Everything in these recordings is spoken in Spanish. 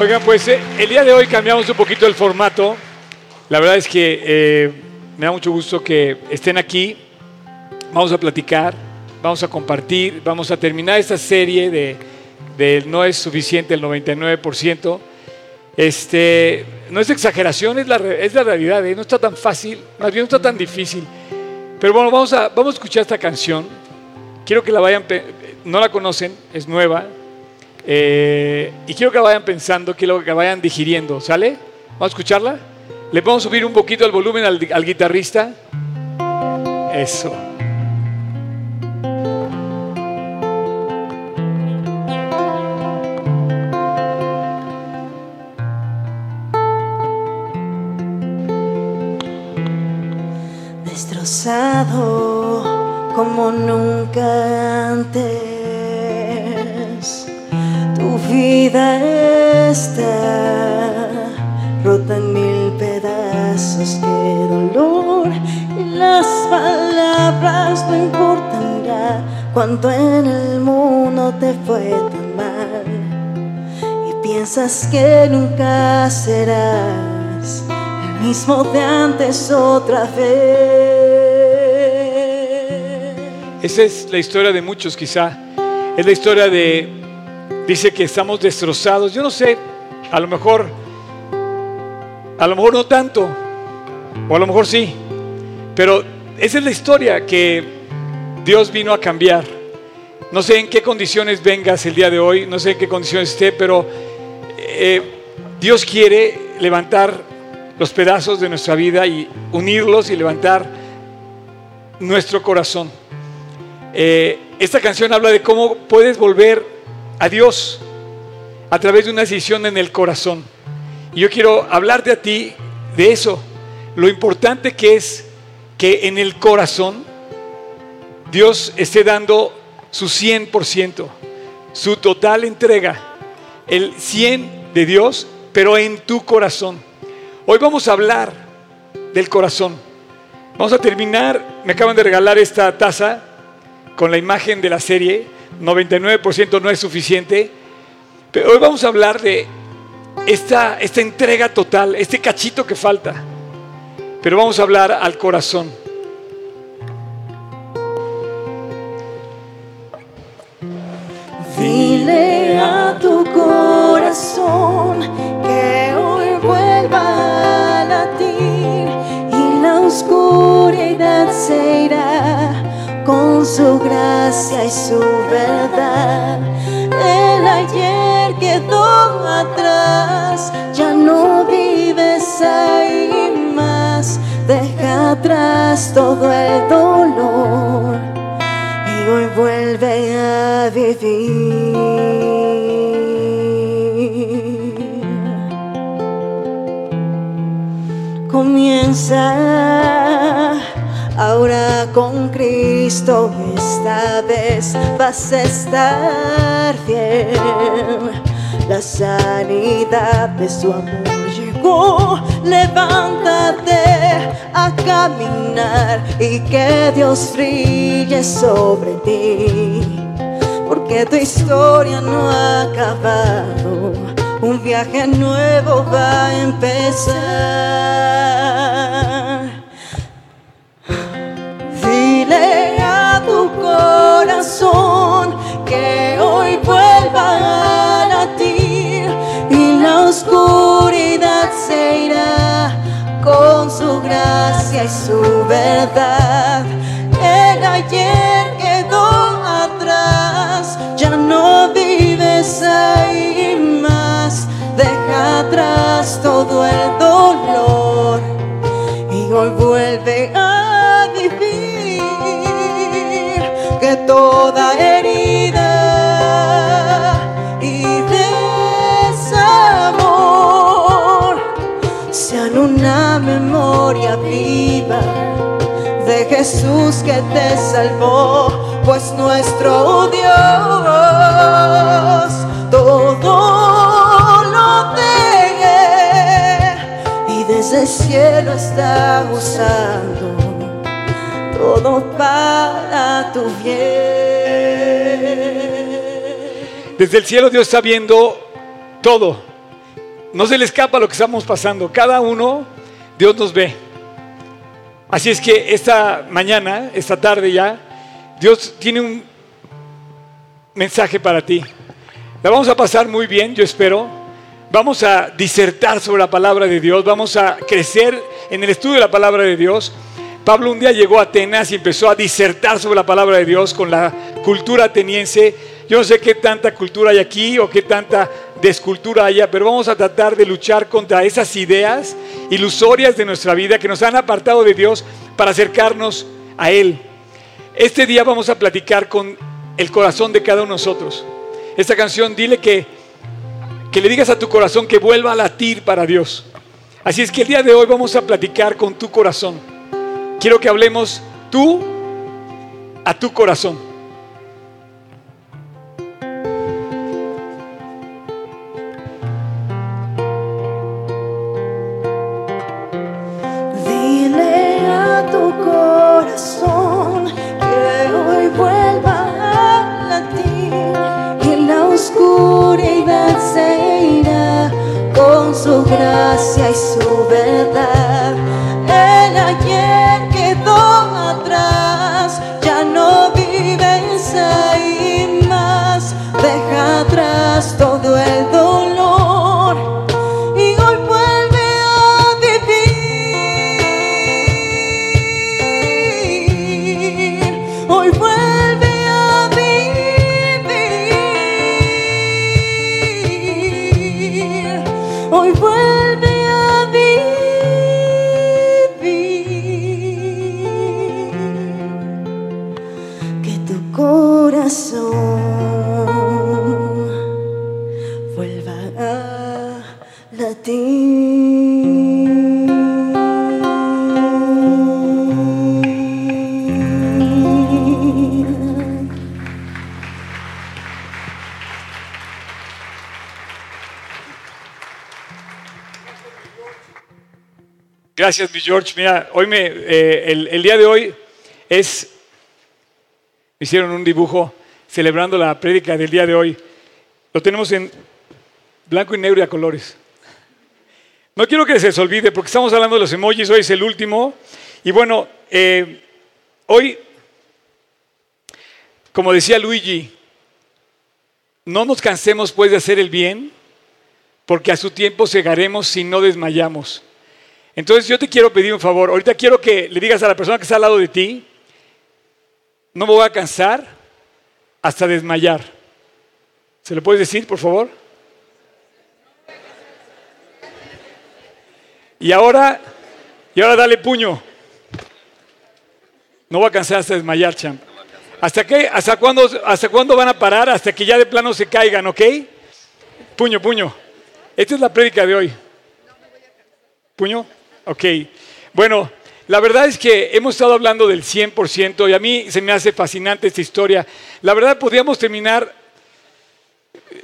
Oigan, pues eh, el día de hoy cambiamos un poquito el formato. La verdad es que eh, me da mucho gusto que estén aquí. Vamos a platicar, vamos a compartir, vamos a terminar esta serie de, de No es suficiente el 99%. Este, no es exageración, es la, es la realidad. ¿eh? No está tan fácil, más bien no está tan difícil. Pero bueno, vamos a, vamos a escuchar esta canción. Quiero que la vayan, no la conocen, es nueva. Eh, y quiero que vayan pensando, quiero que vayan digiriendo, ¿sale? Vamos a escucharla. Le podemos subir un poquito el volumen al, al guitarrista. Eso. Vida está rota en mil pedazos, qué dolor. Y las palabras no importan ya cuando en el mundo te fue tan mal. Y piensas que nunca serás el mismo de antes otra vez. Esa es la historia de muchos quizá. Es la historia de, dice que estamos destrozados. Yo no sé, a lo mejor, a lo mejor no tanto, o a lo mejor sí, pero esa es la historia que Dios vino a cambiar. No sé en qué condiciones vengas el día de hoy, no sé en qué condiciones esté, pero eh, Dios quiere levantar los pedazos de nuestra vida y unirlos y levantar nuestro corazón. Eh, esta canción habla de cómo puedes volver a Dios a través de una decisión en el corazón. Y yo quiero hablarte a ti de eso, lo importante que es que en el corazón Dios esté dando su 100%, su total entrega, el 100 de Dios, pero en tu corazón. Hoy vamos a hablar del corazón. Vamos a terminar, me acaban de regalar esta taza con la imagen de la serie, 99% no es suficiente, pero hoy vamos a hablar de esta, esta entrega total, este cachito que falta, pero vamos a hablar al corazón. Dile a tu corazón que hoy vuelva a latir y la oscuridad se irá con su gracia y su verdad. El ayer quedó atrás, ya no vives ahí más. Deja atrás todo el dolor y hoy vuelve a vivir. Comienza ahora con Cristo, esta vez vas a estar fiel. La sanidad de su amor llegó, levántate a caminar y que Dios brille sobre ti. Porque tu historia no ha acabado, un viaje nuevo va a empezar. Gracia y su verdad. El ayer quedó atrás, ya no vives ahí más. Deja atrás todo el dolor y hoy vuelve a vivir que toda memoria viva de Jesús que te salvó, pues nuestro Dios todo lo ve y desde el cielo está usando todo para tu bien. Desde el cielo Dios está viendo todo. no se le escapa lo que estamos pasando. Cada uno, Dios nos ve. Así es que esta mañana, esta tarde ya, Dios tiene un mensaje para ti. La vamos a pasar muy bien, yo espero. Vamos a disertar sobre la palabra de Dios, vamos a crecer en el estudio de la palabra de Dios. Pablo un día llegó a Atenas y empezó a disertar sobre la palabra de Dios con la cultura ateniense. Yo no sé qué tanta cultura hay aquí o qué tanta descultura haya, pero vamos a tratar de luchar contra esas ideas ilusorias de nuestra vida que nos han apartado de Dios para acercarnos a Él. Este día vamos a platicar con el corazón de cada uno de nosotros. Esta canción, dile que, que le digas a tu corazón que vuelva a latir para Dios. Así es que el día de hoy vamos a platicar con tu corazón. Quiero que hablemos tú a tu corazón. Gracias, mi George. Mira, hoy me, eh, el, día de hoy es, me hicieron un dibujo celebrando la prédica del día de hoy. Lo tenemos en blanco y negro y a colores. No quiero que se les olvide porque estamos hablando de los emojis, hoy es el último. Y bueno, eh, hoy, como decía Luigi, no nos cansemos pues de hacer el bien, porque a su tiempo cegaremos si no desmayamos. Entonces yo te quiero pedir un favor. Ahorita quiero que le digas a la persona que está al lado de ti, no me voy a cansar hasta desmayar. ¿Se lo puedes decir, por favor? Y ahora, y ahora dale puño. No voy a cansar hasta desmayar, champ. ¿Hasta, qué? ¿Hasta, cuándo, ¿Hasta cuándo van a parar? Hasta que ya de plano se caigan, ¿ok? Puño, puño. Esta es la prédica de hoy. ¿Puño? Ok, bueno, la verdad es que hemos estado hablando del 100% y a mí se me hace fascinante esta historia. La verdad podríamos terminar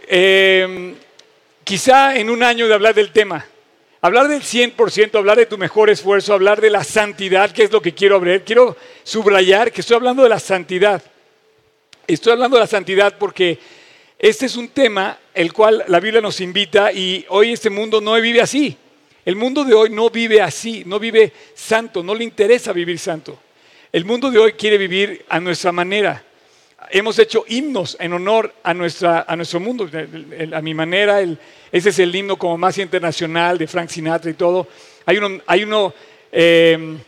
em, quizá en un año de hablar del tema. Hablar del 100%, hablar de tu mejor esfuerzo, hablar de la santidad, que es lo que quiero hablar. Quiero subrayar que estoy hablando de la santidad. Estoy hablando de la santidad porque este es un tema el cual la Biblia nos invita y hoy este mundo no vive así. El mundo de hoy no vive así, no vive santo, no le interesa vivir santo. El mundo de hoy quiere vivir a nuestra manera. Hemos hecho himnos en honor a, nuestra, a nuestro mundo, a mi manera. ese es el himno como más internacional de Frank Sinatra y todo. Hay uno, hay uno em,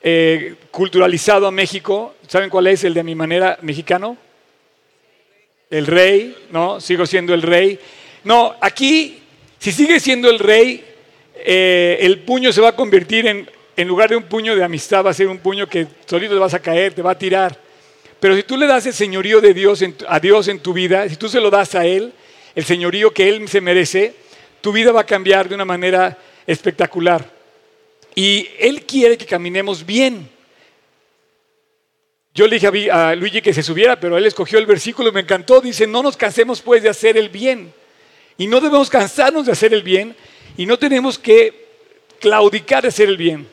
eh, culturalizado a México. ¿Saben cuál es el de mi manera mexicano? El rey, ¿no? Sigo siendo el rey. No, aquí, si sigue siendo el rey, eh, el puño se va a convertir en, en lugar de un puño de amistad, va a ser un puño que solito te vas a caer, te va a tirar. Pero si tú le das el señorío de Dios a Dios en tu vida, si tú se lo das a Él, el señorío que Él se merece, tu vida va a cambiar de una manera espectacular. Y Él quiere que caminemos bien. Yo le dije a Luigi que se subiera, pero él escogió el versículo y me encantó. Dice, no nos cansemos pues de hacer el bien. Y no debemos cansarnos de hacer el bien, y no tenemos que claudicar de hacer el bien.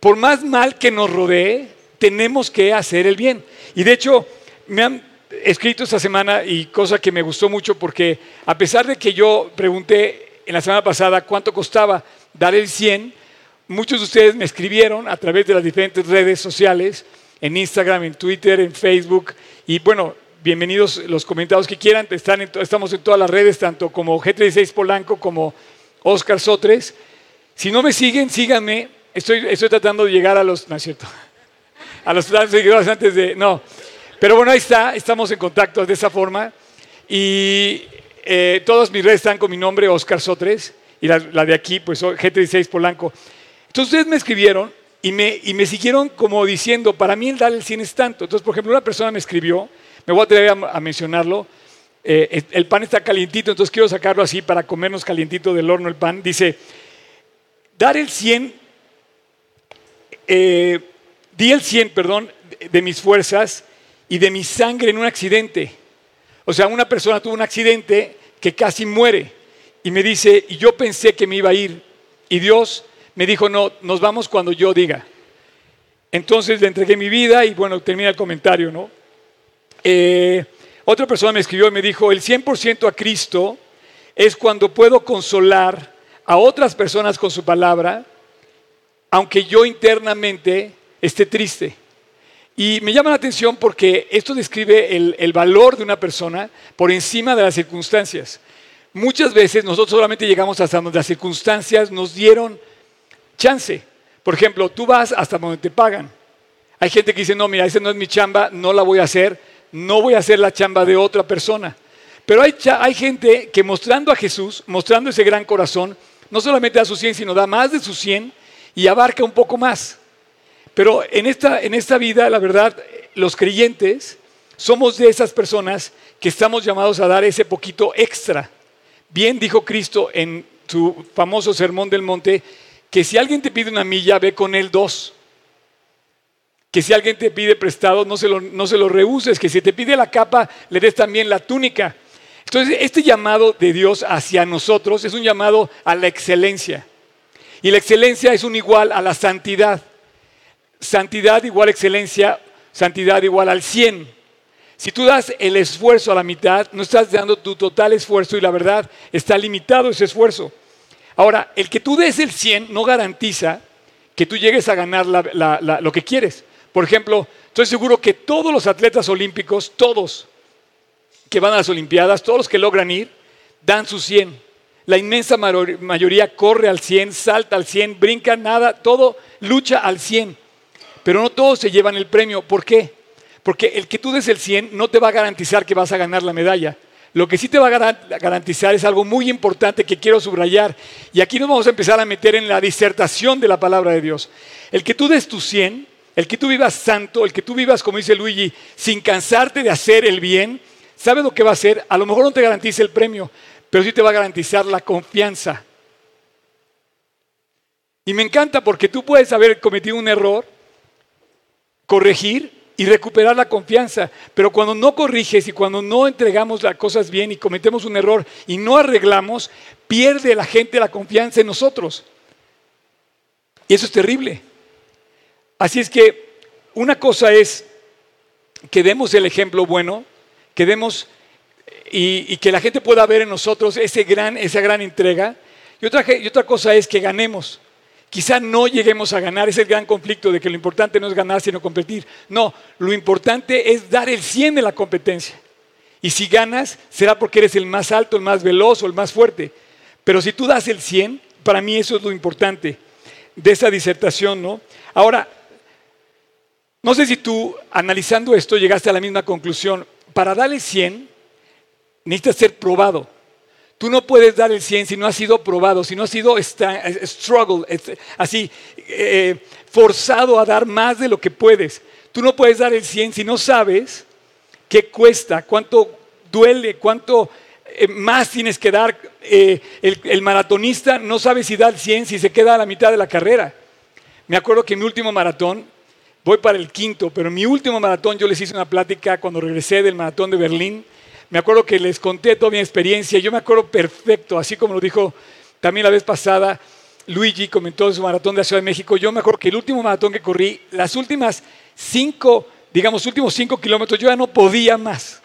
Por más mal que nos rodee, tenemos que hacer el bien. Y de hecho, me han escrito esta semana y cosa que me gustó mucho porque a pesar de que yo pregunté en la semana pasada cuánto costaba dar el 100. Muchos de ustedes me escribieron a través de las diferentes redes sociales, en Instagram, en Twitter, en Facebook. Y bueno, bienvenidos los comentados que quieran. Están estamos en todas las redes, tanto como G36 Polanco como Oscar Sotres. Si no me siguen, síganme. Estoy, estoy tratando de llegar a los... No es cierto. A los seguidores antes de... No. Pero bueno, ahí está. Estamos en contacto de esa forma. Y eh, todas mis redes están con mi nombre, Oscar Sotres. Y la, la de aquí, pues G36 Polanco. Entonces ustedes me escribieron y me, y me siguieron como diciendo, para mí el dar el 100 es tanto. Entonces, por ejemplo, una persona me escribió, me voy a atrever a, mencionarlo, eh, el pan está calientito, entonces quiero sacarlo así para comernos calientito del horno el pan. Dice, dar el 100, eh, di el 100, perdón, de mis fuerzas y de mi sangre en un accidente. O sea, una persona tuvo un accidente que casi muere y me dice, y yo pensé que me iba a ir, y Dios me dijo, no, nos vamos cuando yo diga. Entonces le entregué mi vida y bueno, termina el comentario, ¿no? Eh, otra persona me escribió y me dijo, el 100% a Cristo es cuando puedo consolar a otras personas con su palabra, aunque yo internamente esté triste. Y me llama la atención porque esto describe el, el valor de una persona por encima de las circunstancias. Muchas veces nosotros solamente llegamos hasta donde las circunstancias nos dieron chance. Por ejemplo, tú vas hasta donde te pagan. Hay gente que dice, no, mira, esa no es mi chamba, no la voy a hacer, no voy a hacer la chamba de otra persona. Pero hay, gente que mostrando a Jesús, mostrando ese gran corazón, no solamente da su 100, sino da más de su 100 y abarca un poco más. Pero en esta, en esta vida, la verdad, los creyentes somos de esas personas que estamos llamados a dar ese poquito extra. Bien dijo Cristo en su famoso Sermón del Monte, que si alguien te pide una milla, ve con él dos. Que si alguien te pide prestado, no se lo, no se lo rehuses. Que si te pide la capa, le des también la túnica. Entonces, este llamado de Dios hacia nosotros es un llamado a la excelencia. Y la excelencia es un igual a la santidad. Santidad igual a excelencia, santidad igual al 100. Si tú das el esfuerzo a la mitad, no estás dando tu total esfuerzo y la verdad está limitado ese esfuerzo. Ahora, el que tú des el 100 no garantiza que tú llegues a ganar lo que quieres. Por ejemplo, estoy seguro que todos los atletas olímpicos, todos que van a las Olimpiadas, todos los que logran ir, dan su 100. La inmensa mayoría corre al 100, salta al 100, brinca, nada, todo lucha al 100. Pero no todos se llevan el premio. ¿Por qué? Porque el que tú des el 100 no te va a garantizar que vas a ganar la medalla. Lo que sí te va a garantizar es algo muy importante que quiero subrayar. Y aquí nos vamos a empezar a meter en la disertación de la palabra de Dios. El que tú des tu 100, el que tú vivas santo, el que tú vivas, como dice Luigi, sin cansarte de hacer el bien, ¿sabes lo que va a hacer? A lo mejor no te garantiza el premio, pero sí te va a garantizar la confianza. Y me encanta porque tú puedes haber cometido un error, corregir y recuperar la confianza. Pero cuando no corriges y cuando no entregamos las cosas bien y cometemos un error y no arreglamos, pierde la gente la confianza en nosotros. Y eso es terrible. Así es que una cosa es que demos el ejemplo bueno, que demos y, que la gente pueda ver en nosotros ese gran, esa gran entrega. Y otra, y otra cosa es que ganemos. Quizá no lleguemos a ganar, es el gran conflicto de que lo importante no es ganar, sino competir. No, lo importante es dar el 100 de la competencia. Y si ganas, será porque eres el más alto, el más veloz o el más fuerte. Pero si tú das el 100, para mí eso es lo importante de esa disertación, ¿no? Ahora, no sé si tú, analizando esto, llegaste a la misma conclusión. Para dar el 100, necesitas ser probado. Tú no puedes dar el 100 si no has sido probado, si no has sido struggle, así, eh, forzado a dar más de lo que puedes. Tú no puedes dar el 100 si no sabes qué cuesta, cuánto duele, cuánto eh, más tienes que dar. Eh, el, el, maratonista no sabe si da el 100 si se queda a la mitad de la carrera. Me acuerdo que en mi último maratón, voy para el quinto, pero en mi último maratón yo les hice una plática cuando regresé del maratón de Berlín me acuerdo que les conté toda mi experiencia. Yo me acuerdo perfecto, así como lo dijo también la vez pasada. Luigi comentó su maratón de la Ciudad de México. Yo me acuerdo que el último maratón que corrí, las últimas cinco, digamos, últimos cinco kilómetros, yo ya no podía más.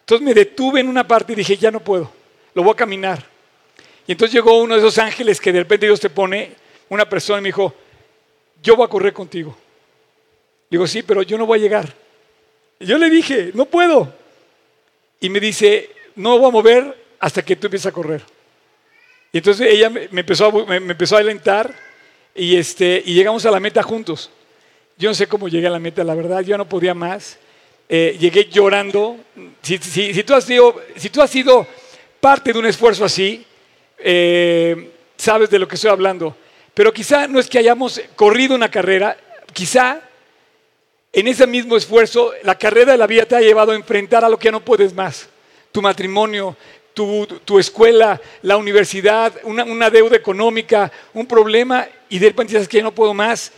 Entonces me detuve en una parte y dije, ya no puedo, lo voy a caminar. Y entonces llegó uno de esos ángeles que de repente Dios te pone, una persona y me dijo, yo voy a correr contigo. Digo, sí, pero yo no voy a llegar. Yo le dije, no puedo. Y me dice, no voy a mover hasta que tú empieces a correr. Y entonces ella me, empezó, a, me, empezó a alentar y, este, y llegamos a la meta juntos. Yo no sé cómo llegué a la meta, la verdad, yo no podía más. Eh, llegué llorando. Si, si, tú has sido, si tú has sido parte de un esfuerzo así, eh, sabes de lo que estoy hablando. Pero quizá no es que hayamos corrido una carrera, quizá en ese mismo esfuerzo la carrera de la vida te ha llevado a enfrentar a lo que no puedes más. Tu matrimonio, tu, escuela, la universidad, una, deuda económica, un problema y de repente dices que ya no puedo más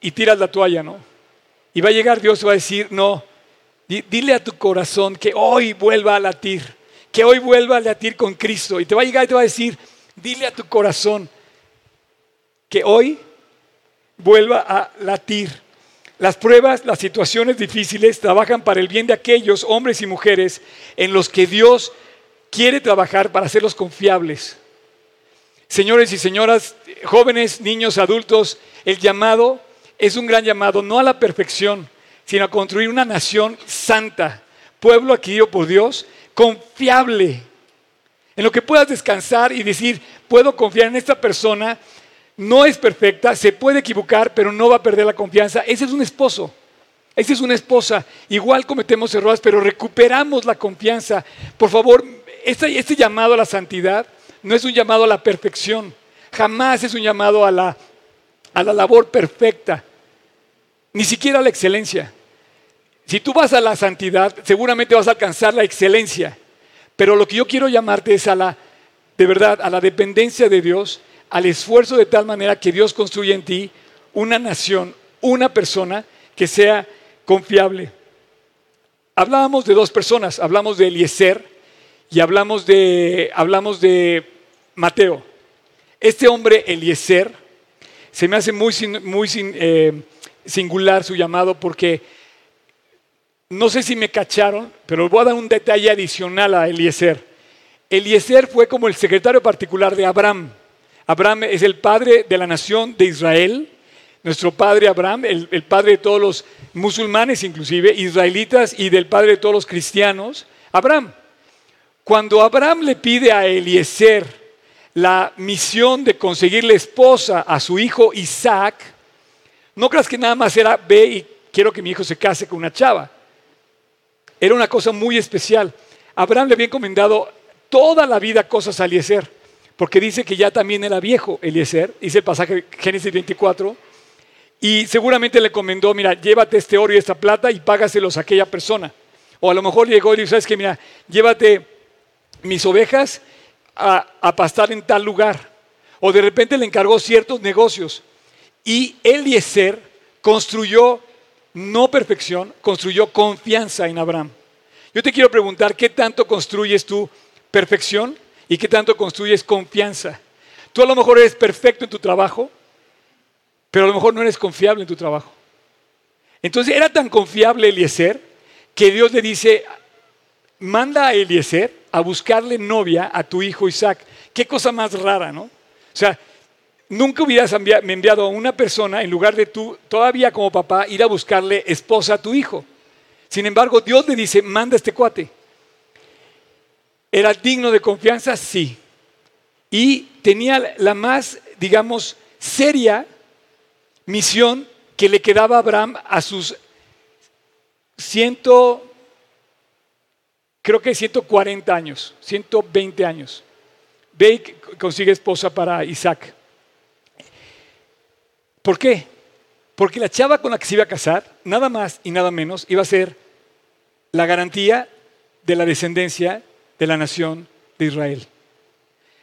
y tiras la toalla, ¿no? Y va a llegar Dios va a decir, no, dile a tu corazón que hoy vuelva a latir, que hoy vuelva a latir con Cristo. Y te va a llegar y te va a decir, dile a tu corazón, que hoy vuelva a latir. Las pruebas, las situaciones difíciles trabajan para el bien de aquellos hombres y mujeres en los que Dios quiere trabajar para hacerlos confiables. Señores y señoras, jóvenes, niños, adultos, el llamado es un gran llamado, no a la perfección, sino a construir una nación santa, pueblo adquirido por Dios, confiable, en lo que puedas descansar y decir, puedo confiar en esta persona no es perfecta, se puede equivocar, pero no va a perder la confianza. Ese es un esposo, esa es una esposa. Igual cometemos errores, pero recuperamos la confianza. Por favor, este, este, llamado a la santidad no es un llamado a la perfección, jamás es un llamado a la, a la labor perfecta, ni siquiera a la excelencia. Si tú vas a la santidad, seguramente vas a alcanzar la excelencia, pero lo que yo quiero llamarte es a la, de verdad, a la dependencia de Dios al esfuerzo de tal manera que Dios construya en ti una nación, una persona que sea confiable. Hablábamos de dos personas, hablamos de Eliezer y hablamos de, hablamos de Mateo. Este hombre, Eliezer, se me hace muy, muy eh, singular su llamado porque no sé si me cacharon, pero voy a dar un detalle adicional a Eliezer. Eliezer fue como el secretario particular de Abraham. Abraham es el padre de la nación de Israel, nuestro padre Abraham, el, padre de todos los musulmanes inclusive, israelitas y del padre de todos los cristianos, Abraham. Cuando Abraham le pide a Eliezer la misión de conseguirle esposa a su hijo Isaac, no creas que nada más era ve y quiero que mi hijo se case con una chava. Era una cosa muy especial. Abraham le había encomendado toda la vida cosas a Eliezer porque dice que ya también era viejo Eliezer, dice el pasaje Génesis 24, y seguramente le encomendó, mira, llévate este oro y esta plata y págaselos a aquella persona. O a lo mejor llegó y dijo, que, mira, llévate mis ovejas a, a pastar en tal lugar. O de repente le encargó ciertos negocios. Y Eliezer construyó, no perfección, construyó confianza en Abraham. Yo te quiero preguntar, ¿qué tanto construyes tú perfección? ¿Y qué tanto construyes confianza? Tú a lo mejor eres perfecto en tu trabajo, pero a lo mejor no eres confiable en tu trabajo. Entonces era tan confiable Eliezer que Dios le dice, manda a Eliezer a buscarle novia a tu hijo Isaac. Qué cosa más rara, ¿no? O sea, nunca hubieras enviado a una persona en lugar de tú, todavía como papá, ir a buscarle esposa a tu hijo. Sin embargo, Dios le dice, manda este cuate. ¿Era digno de confianza? Sí. Y tenía la más, digamos, seria misión que le quedaba a Abraham a sus ciento, creo que 140 años, 120 años. Ve consigue esposa para Isaac. ¿Por qué? Porque la chava con la que se iba a casar, nada más y nada menos, iba a ser la garantía de la descendencia de la nación de Israel.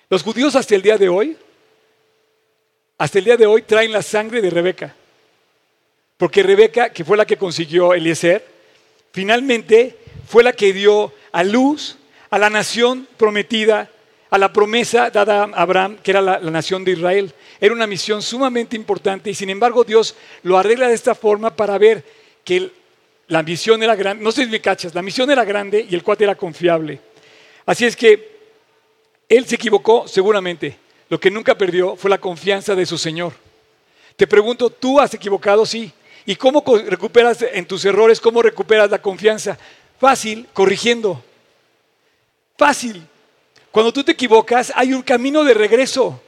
Los judíos hasta el día de hoy, hasta el día de hoy traen la sangre de Rebeca. Porque Rebeca, que fue la que consiguió Eliezer, finalmente fue la que dio a luz a la nación prometida, a la promesa dada a Abraham, que era la, la, nación de Israel. Era una misión sumamente importante y sin embargo Dios lo arregla de esta forma para ver que la misión era grande. No sé si me cachas, la misión era grande y el cuate era confiable. Así es que Él se equivocó seguramente. Lo que nunca perdió fue la confianza de su Señor. Te pregunto, ¿tú has equivocado? Sí. ¿Y cómo recuperas en tus errores, cómo recuperas la confianza? Fácil, corrigiendo. Fácil. Cuando tú te equivocas, hay un camino de regreso.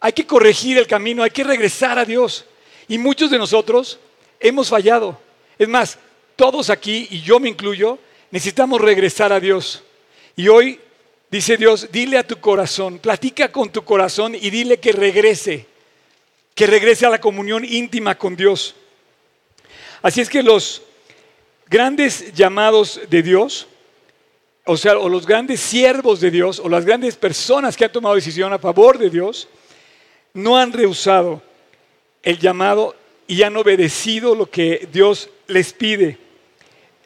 Hay que corregir el camino, hay que regresar a Dios. Y muchos de nosotros hemos fallado. Es más, todos aquí, y yo me incluyo, necesitamos regresar a Dios. Y hoy dice Dios, dile a tu corazón, platica con tu corazón y dile que regrese, que regrese a la comunión íntima con Dios. Así es que los grandes llamados de Dios, o sea, o los grandes siervos de Dios, o las grandes personas que han tomado decisión a favor de Dios, no han rehusado el llamado y han obedecido lo que Dios les pide.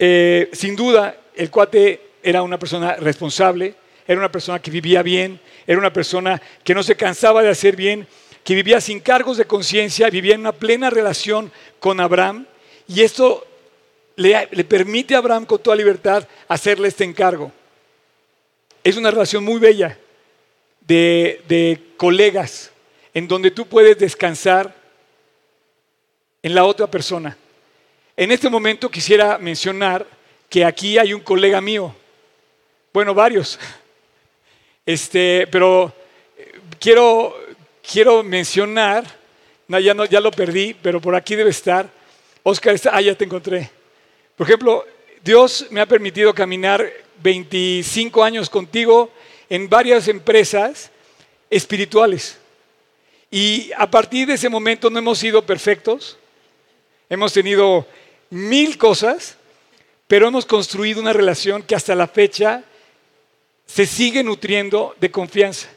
Eh, sin duda, el cuate era una persona responsable, era una persona que vivía bien, era una persona que no se cansaba de hacer bien, que vivía sin cargos de conciencia, vivía en una plena relación con Abraham. Y esto le, permite a Abraham con toda libertad hacerle este encargo. Es una relación muy bella de, de colegas, en donde tú puedes descansar en la otra persona. En este momento quisiera mencionar que aquí hay un colega mío, bueno, varios, este, pero eh, quiero, quiero mencionar, ya, no, ya lo perdí, pero por aquí debe estar. Oscar, ah, ya te encontré. Por ejemplo, Dios me ha permitido caminar 25 años contigo en varias empresas espirituales. Y a partir de ese momento no hemos sido perfectos, hemos tenido mil cosas, pero hemos construido una relación que hasta la fecha se sigue nutriendo de confianza,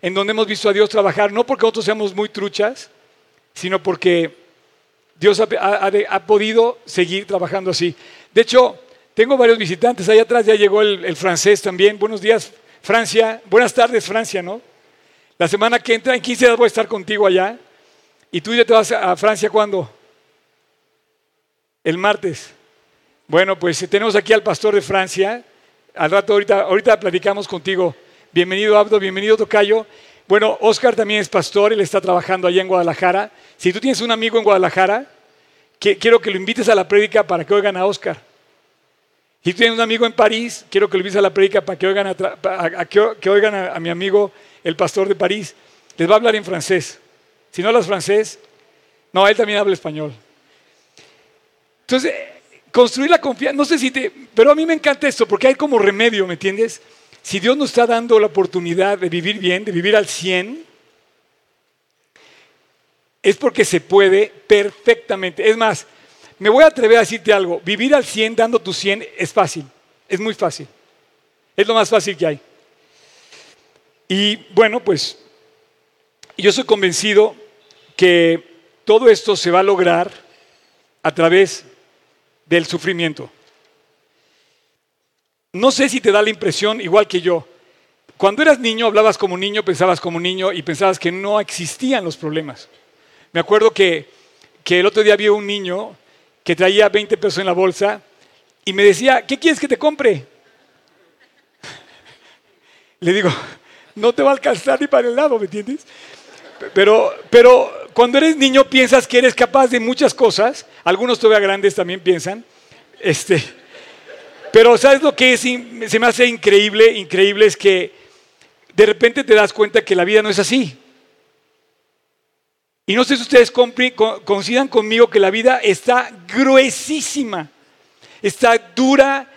en donde hemos visto a Dios trabajar, no porque nosotros seamos muy truchas, sino porque Dios ha, podido seguir trabajando así. De hecho, tengo varios visitantes, ahí atrás ya llegó el, el francés también. Buenos días, Francia. Buenas tardes, Francia, ¿no? La semana que entra, en 15 días voy a estar contigo allá. ¿Y tú ya te vas a Francia cuándo? El martes. Bueno, pues tenemos aquí al pastor de Francia. Al rato, ahorita, ahorita platicamos contigo. Bienvenido, Abdo, bienvenido, Tocayo. Bueno, Oscar también es pastor, él está trabajando allá en Guadalajara. Si tú tienes un amigo en Guadalajara, quiero que lo invites a la prédica para que oigan a Oscar. Si tú tienes un amigo en París, quiero que lo invites a la prédica para que oigan a, que, oigan a mi amigo el pastor de París, les va a hablar en francés. Si no hablas francés, no, él también habla español. Entonces, construir la confianza, no sé si te, pero a mí me encanta esto porque hay como remedio, ¿me entiendes? Si Dios nos está dando la oportunidad de vivir bien, de vivir al 100, es porque se puede perfectamente. Es más, me voy a atrever a decirte algo, vivir al 100 dando tu 100 es fácil, es muy fácil, es lo más fácil que hay. Y bueno, pues yo soy convencido que todo esto se va a lograr a través del sufrimiento. No sé si te da la impresión, igual que yo, cuando eras niño hablabas como niño, pensabas como niño y pensabas que no existían los problemas. Me acuerdo que, que el otro día vi un niño que traía 20 pesos en la bolsa y me decía, ¿qué quieres que te compre? Le digo, no te va a alcanzar ni para el lado, ¿me entiendes? Pero, pero cuando eres niño piensas que eres capaz de muchas cosas, algunos todavía grandes también piensan, este, pero ¿sabes lo que se me hace increíble? Increíble es que de repente te das cuenta que la vida no es así. Y no sé si ustedes coincidan conmigo que la vida está gruesísima, está dura,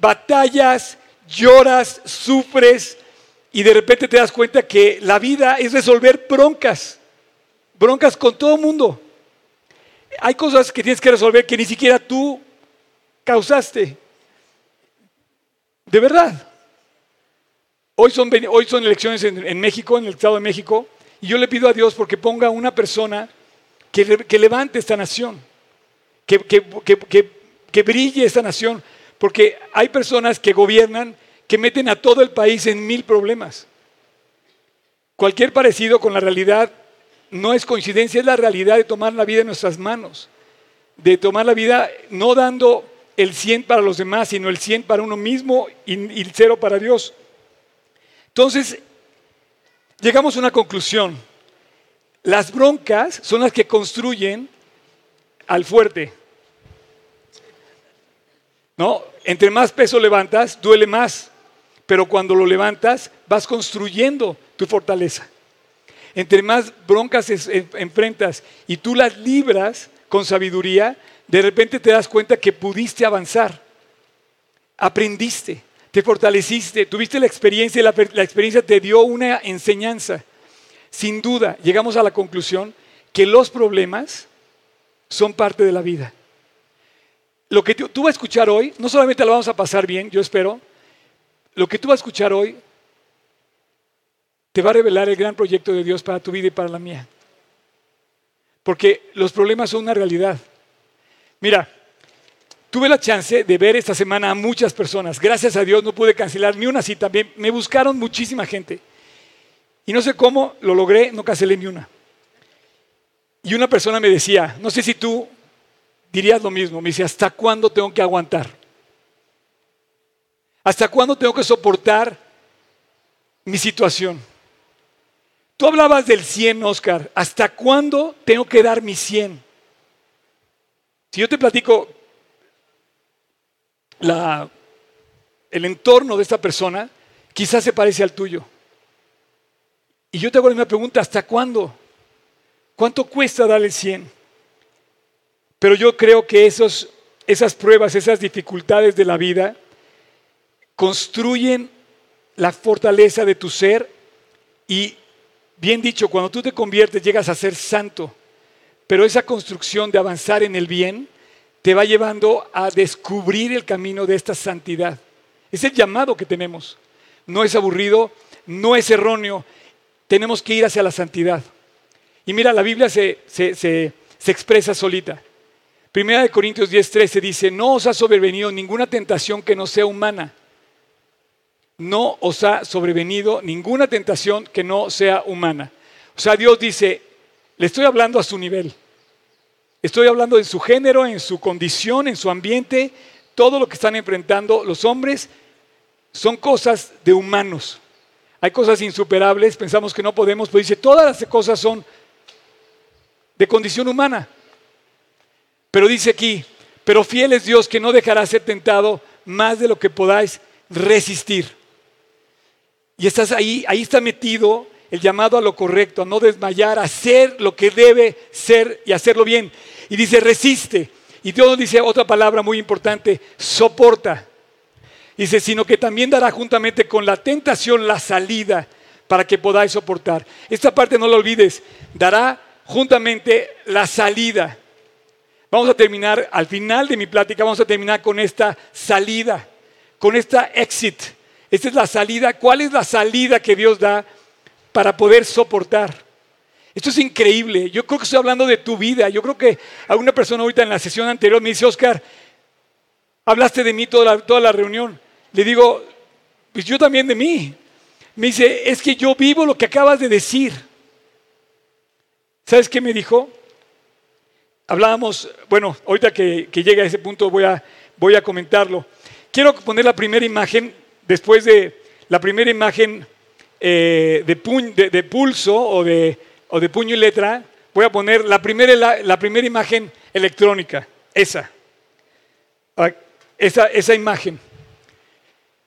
batallas, lloras, sufres, y de repente te das cuenta que la vida es resolver broncas, broncas con todo el mundo. Hay cosas que tienes que resolver que ni siquiera tú causaste. De verdad. Hoy son, hoy son elecciones en, México, en el Estado de México, y yo le pido a Dios porque ponga una persona que, que levante esta nación, que, que brille esta nación, porque hay personas que gobiernan que meten a todo el país en mil problemas. Cualquier parecido con la realidad no es coincidencia, es la realidad de tomar la vida en nuestras manos, de tomar la vida no dando el 100 para los demás, sino el 100 para uno mismo y, el cero para Dios. Entonces, llegamos a una conclusión. Las broncas son las que construyen al fuerte. ¿No? Entre más peso levantas, duele más. Pero cuando lo levantas, vas construyendo tu fortaleza. Entre más broncas enfrentas y tú las libras con sabiduría, de repente te das cuenta que pudiste avanzar. Aprendiste, te fortaleciste, tuviste la experiencia y la, la experiencia te dio una enseñanza. Sin duda, llegamos a la conclusión que los problemas son parte de la vida. Lo que tú vas a escuchar hoy, no solamente lo vamos a pasar bien, yo espero, lo que tú vas a escuchar hoy te va a revelar el gran proyecto de Dios para tu vida y para la mía. Porque los problemas son una realidad. Mira, tuve la chance de ver esta semana a muchas personas. Gracias a Dios no pude cancelar ni una cita. Me, buscaron muchísima gente. Y no sé cómo lo logré, no cancelé ni una. Y una persona me decía, no sé si tú dirías lo mismo, me dice, ¿hasta cuándo tengo que aguantar? ¿Hasta cuándo tengo que soportar mi situación? Tú hablabas del 100, Oscar. ¿Hasta cuándo tengo que dar mi 100? Si yo te platico la, el entorno de esta persona, quizás se parece al tuyo. Y yo te hago una pregunta, ¿hasta cuándo? ¿Cuánto cuesta darle el 100? Pero yo creo que esos, esas pruebas, esas dificultades de la vida construyen la fortaleza de tu ser y, bien dicho, cuando tú te conviertes llegas a ser santo, pero esa construcción de avanzar en el bien te va llevando a descubrir el camino de esta santidad. Es el llamado que tenemos. No es aburrido, no es erróneo. Tenemos que ir hacia la santidad. Y mira, la Biblia se, expresa solita. Primera de Corintios 10:13 dice, no os ha sobrevenido ninguna tentación que no sea humana. No os ha sobrevenido ninguna tentación que no sea humana. O sea, Dios dice, le estoy hablando a su nivel. Estoy hablando en su género, en su condición, en su ambiente. Todo lo que están enfrentando los hombres son cosas de humanos. Hay cosas insuperables, pensamos que no podemos, pero dice, todas las cosas son de condición humana. Pero dice aquí, pero fiel es Dios que no dejará ser tentado más de lo que podáis resistir. Y estás ahí, ahí está metido el llamado a lo correcto, a no desmayar, a hacer lo que debe ser y hacerlo bien. Y dice, resiste. Y Dios dice otra palabra muy importante, soporta. Dice, sino que también dará juntamente con la tentación la salida para que podáis soportar. Esta parte no la olvides, dará juntamente la salida. Vamos a terminar, al final de mi plática, vamos a terminar con esta salida, con esta exit. Esta es la salida. ¿Cuál es la salida que Dios da para poder soportar? Esto es increíble. Yo creo que estoy hablando de tu vida. Yo creo que alguna persona ahorita en la sesión anterior me dice, Oscar, hablaste de mí toda la, toda la reunión. Le digo, pues yo también de mí. Me dice, es que yo vivo lo que acabas de decir. ¿Sabes qué me dijo? hablábamos, bueno, ahorita que, que llegue a ese punto voy a, voy a comentarlo. Quiero poner la primera imagen, después de la primera imagen eh, de, pulso o de, o puño y letra, voy a poner la primera, imagen electrónica, esa. Ah, esa, esa imagen.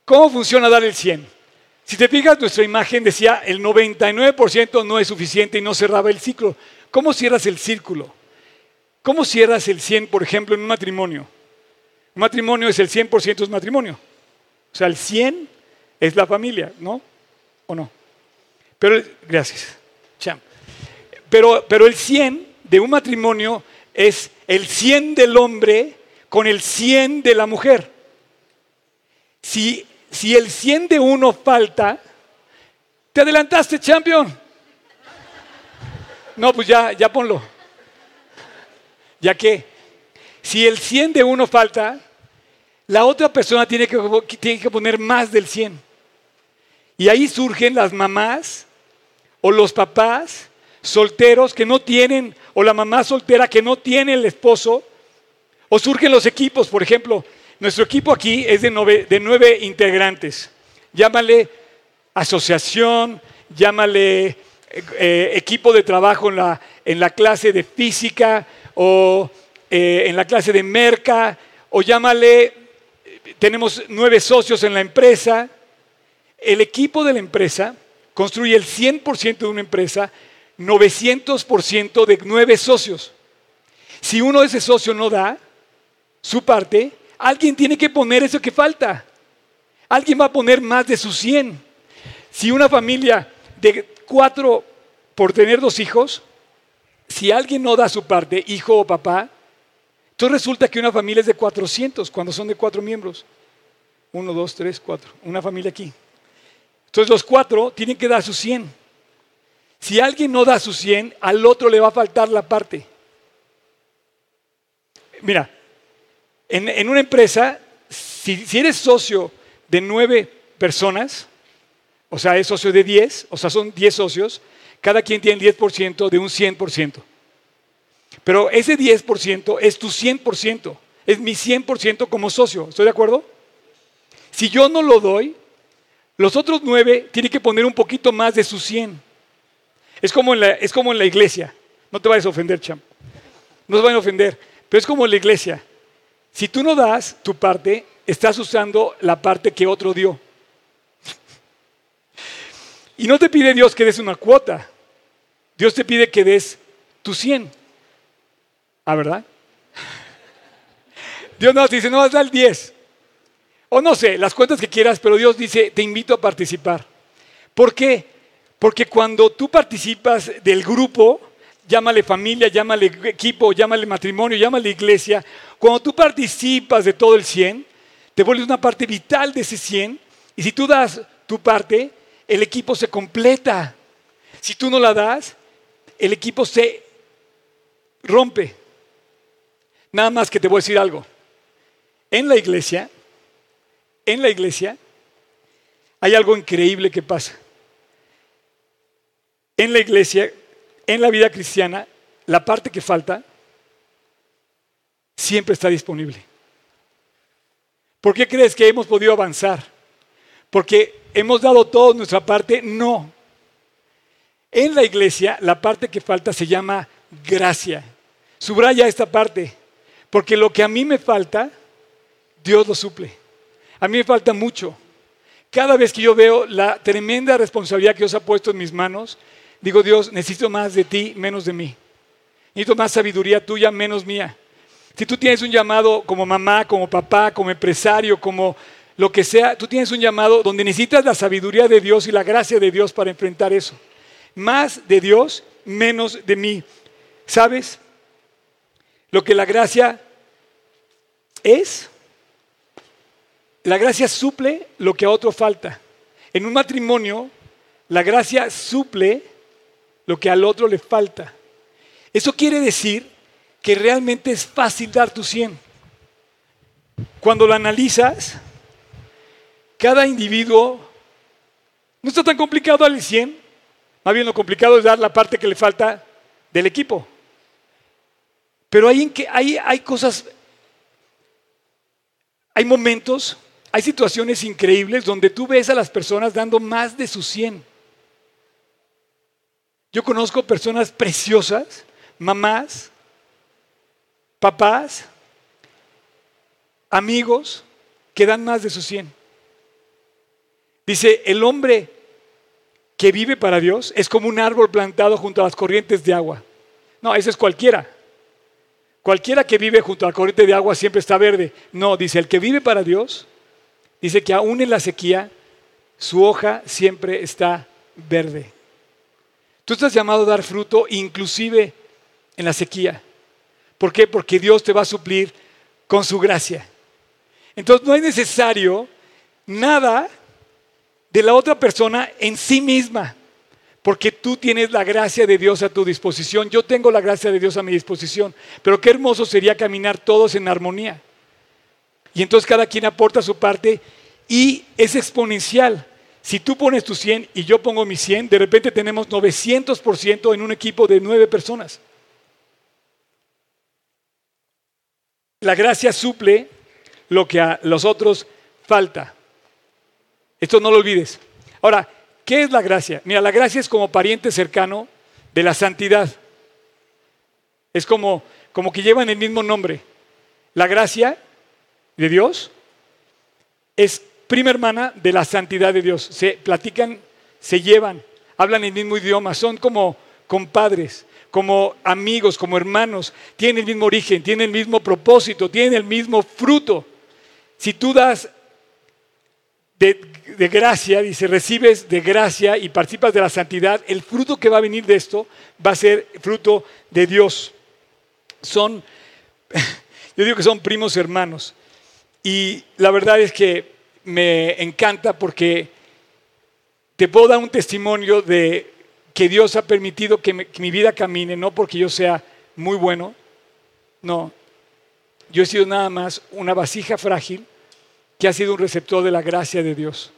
¿Cómo funciona dar el 100? Si te fijas, nuestra imagen decía el 99% no es suficiente y no cerraba el ciclo. ¿Cómo cierras el círculo? ¿Cómo cierras el 100, por ejemplo, en un matrimonio? Un matrimonio es el 100% es matrimonio. O sea, el 100 es la familia, ¿no? ¿O no? Pero, gracias. Pero, pero el 100 de un matrimonio es el 100 del hombre con el 100 de la mujer. Si, si el 100 de uno falta, te adelantaste, champion. No, pues ya, ya ponlo ya que si el 100 de uno falta, la otra persona tiene que, tiene que poner más del 100. Y ahí surgen las mamás o los papás solteros que no tienen, o la mamá soltera que no tiene el esposo, o surgen los equipos, por ejemplo, nuestro equipo aquí es de nueve, de nueve integrantes. Llámale asociación, llámale eh, eh, equipo de trabajo en la, en la clase de física o eh, en la clase de merca, o llámale, tenemos nueve socios en la empresa. El equipo de la empresa construye el 100% de una empresa, 900% de nueve socios. Si uno de esos socios no da su parte, alguien tiene que poner eso que falta. Alguien va a poner más de sus 100. Si una familia de cuatro por tener dos hijos, si alguien no da su parte, hijo o papá, entonces resulta que una familia es de 400 cuando son de cuatro miembros. Uno, dos, tres, cuatro. Una familia aquí. Entonces los cuatro tienen que dar su 100. Si alguien no da su 100, al otro le va a faltar la parte. Mira, en, una empresa, si, si, eres socio de nueve personas, o sea, es socio de 10, o sea, son 10 socios, cada quien tiene el 10% de un 100%. Pero ese 10% es tu 100%, es mi 100% como socio, ¿estoy de acuerdo? Si yo no lo doy, los otros nueve tienen que poner un poquito más de su 100. Es como en la, es como en la iglesia. No te vayas a ofender, champ. No se vayan a ofender. Pero es como en la iglesia. Si tú no das tu parte, estás usando la parte que otro dio. Y no te pide Dios que des una cuota. Dios te pide que des tu 100. ¿Ah, verdad? Dios nos dice, no vas a dar el 10. O no sé, las cuentas que quieras, pero Dios dice, te invito a participar. ¿Por qué? Porque cuando tú participas del grupo, llámale familia, llámale equipo, llámale matrimonio, llámale iglesia, cuando tú participas de todo el 100, te vuelves una parte vital de ese 100, y si tú das tu parte, el equipo se completa. Si tú no la das, el equipo se rompe. Nada más que te voy a decir algo. En la iglesia, en la iglesia, hay algo increíble que pasa. En la iglesia, en la vida cristiana, la parte que falta siempre está disponible. ¿Por qué crees que hemos podido avanzar? Porque hemos dado toda nuestra parte. No. En la iglesia, la parte que falta se llama gracia. Subraya esta parte, porque lo que a mí me falta, Dios lo suple. A mí me falta mucho. Cada vez que yo veo la tremenda responsabilidad que Dios ha puesto en mis manos, digo, Dios, necesito más de ti, menos de mí. Necesito más sabiduría tuya, menos mía. Si tú tienes un llamado como mamá, como papá, como empresario, como lo que sea, tú tienes un llamado donde necesitas la sabiduría de Dios y la gracia de Dios para enfrentar eso. Más de Dios, menos de mí. ¿Sabes? Lo que la gracia es, la gracia suple lo que a otro falta. En un matrimonio, la gracia suple lo que al otro le falta. Eso quiere decir que realmente es fácil dar tu 100. Cuando lo analizas, cada individuo no está tan complicado al 100, más bien lo complicado es dar la parte que le falta del equipo. Pero hay, hay, hay cosas, hay momentos, hay situaciones increíbles donde tú ves a las personas dando más de su 100. Yo conozco personas preciosas, mamás, papás, amigos, que dan más de su 100. Dice, el hombre que vive para Dios es como un árbol plantado junto a las corrientes de agua. No, ese es cualquiera. Cualquiera que vive junto a la corriente de agua siempre está verde. No, dice, el que vive para Dios, dice que aún en la sequía, su hoja siempre está verde. Tú estás llamado a dar fruto inclusive en la sequía. ¿Por qué? Porque Dios te va a suplir con su gracia. Entonces no es necesario nada de la otra persona en sí misma, porque tú tienes la gracia de Dios a tu disposición, yo tengo la gracia de Dios a mi disposición, pero qué hermoso sería caminar todos en armonía. Y entonces cada quien aporta su parte y es exponencial. Si tú pones tu 100 y yo pongo mi 100, de repente tenemos 900% en un equipo de nueve personas. La gracia suple lo que a los otros falta. Esto no lo olvides. Ahora, ¿Qué es la gracia? Mira, la gracia es como pariente cercano de la santidad. Es como, como que llevan el mismo nombre. La gracia de Dios es prima hermana de la santidad de Dios. Se platican, se llevan, hablan el mismo idioma, son como compadres, como amigos, como hermanos, tienen el mismo origen, tienen el mismo propósito, tienen el mismo fruto. Si tú das de, de, gracia, dice, recibes de gracia y participas de la santidad, el fruto que va a venir de esto va a ser fruto de Dios. Son, yo digo que son primos hermanos. Y la verdad es que me encanta porque te puedo dar un testimonio de que Dios ha permitido que, mi vida camine, no porque yo sea muy bueno, no. Yo he sido nada más una vasija frágil que ha sido un receptor de la gracia de Dios.